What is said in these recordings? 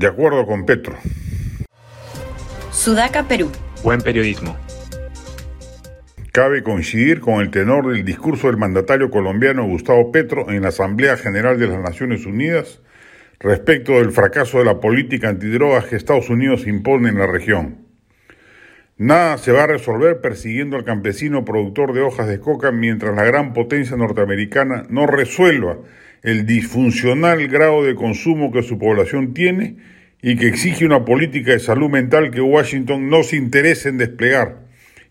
De acuerdo con Petro. Sudaca, Perú. Buen periodismo. Cabe coincidir con el tenor del discurso del mandatario colombiano Gustavo Petro en la Asamblea General de las Naciones Unidas respecto del fracaso de la política antidrogas que Estados Unidos impone en la región. Nada se va a resolver persiguiendo al campesino productor de hojas de coca mientras la gran potencia norteamericana no resuelva el disfuncional grado de consumo que su población tiene y que exige una política de salud mental que Washington no se interesa en desplegar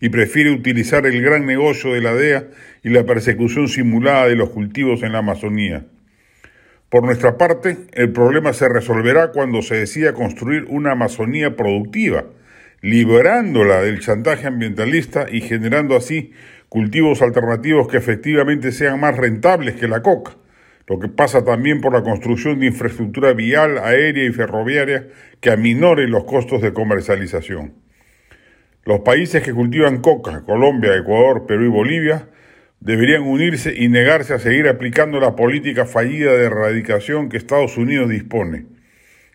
y prefiere utilizar el gran negocio de la DEA y la persecución simulada de los cultivos en la Amazonía. Por nuestra parte, el problema se resolverá cuando se decida construir una Amazonía productiva, liberándola del chantaje ambientalista y generando así cultivos alternativos que efectivamente sean más rentables que la coca lo que pasa también por la construcción de infraestructura vial, aérea y ferroviaria que aminore los costos de comercialización. Los países que cultivan coca, Colombia, Ecuador, Perú y Bolivia, deberían unirse y negarse a seguir aplicando la política fallida de erradicación que Estados Unidos dispone.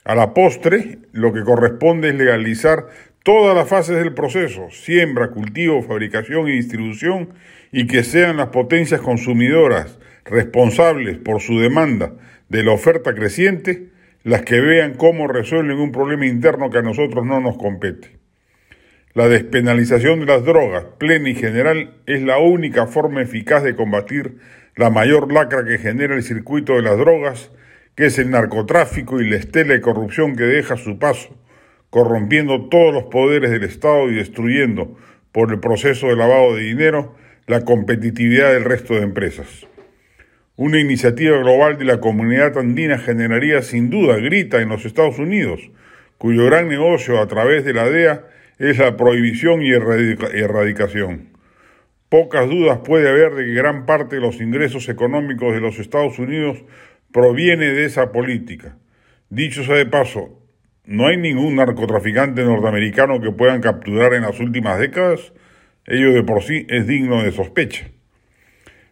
A la postre, lo que corresponde es legalizar todas las fases del proceso, siembra, cultivo, fabricación y distribución, y que sean las potencias consumidoras, responsables por su demanda de la oferta creciente, las que vean cómo resuelven un problema interno que a nosotros no nos compete. La despenalización de las drogas, plena y general, es la única forma eficaz de combatir la mayor lacra que genera el circuito de las drogas, que es el narcotráfico y la estela de corrupción que deja su paso, corrompiendo todos los poderes del Estado y destruyendo, por el proceso de lavado de dinero, la competitividad del resto de empresas. Una iniciativa global de la comunidad andina generaría sin duda grita en los Estados Unidos, cuyo gran negocio a través de la DEA es la prohibición y erradicación. Pocas dudas puede haber de que gran parte de los ingresos económicos de los Estados Unidos proviene de esa política. Dicho sea de paso, no hay ningún narcotraficante norteamericano que puedan capturar en las últimas décadas, ello de por sí es digno de sospecha.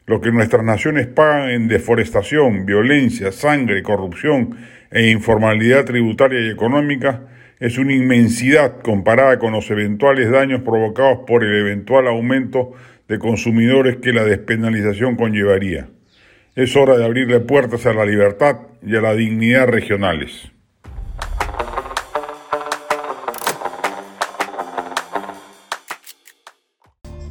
Lo que nuestras naciones pagan en deforestación, violencia, sangre, corrupción e informalidad tributaria y económica es una inmensidad comparada con los eventuales daños provocados por el eventual aumento de consumidores que la despenalización conllevaría. Es hora de abrirle puertas a la libertad y a la dignidad regionales.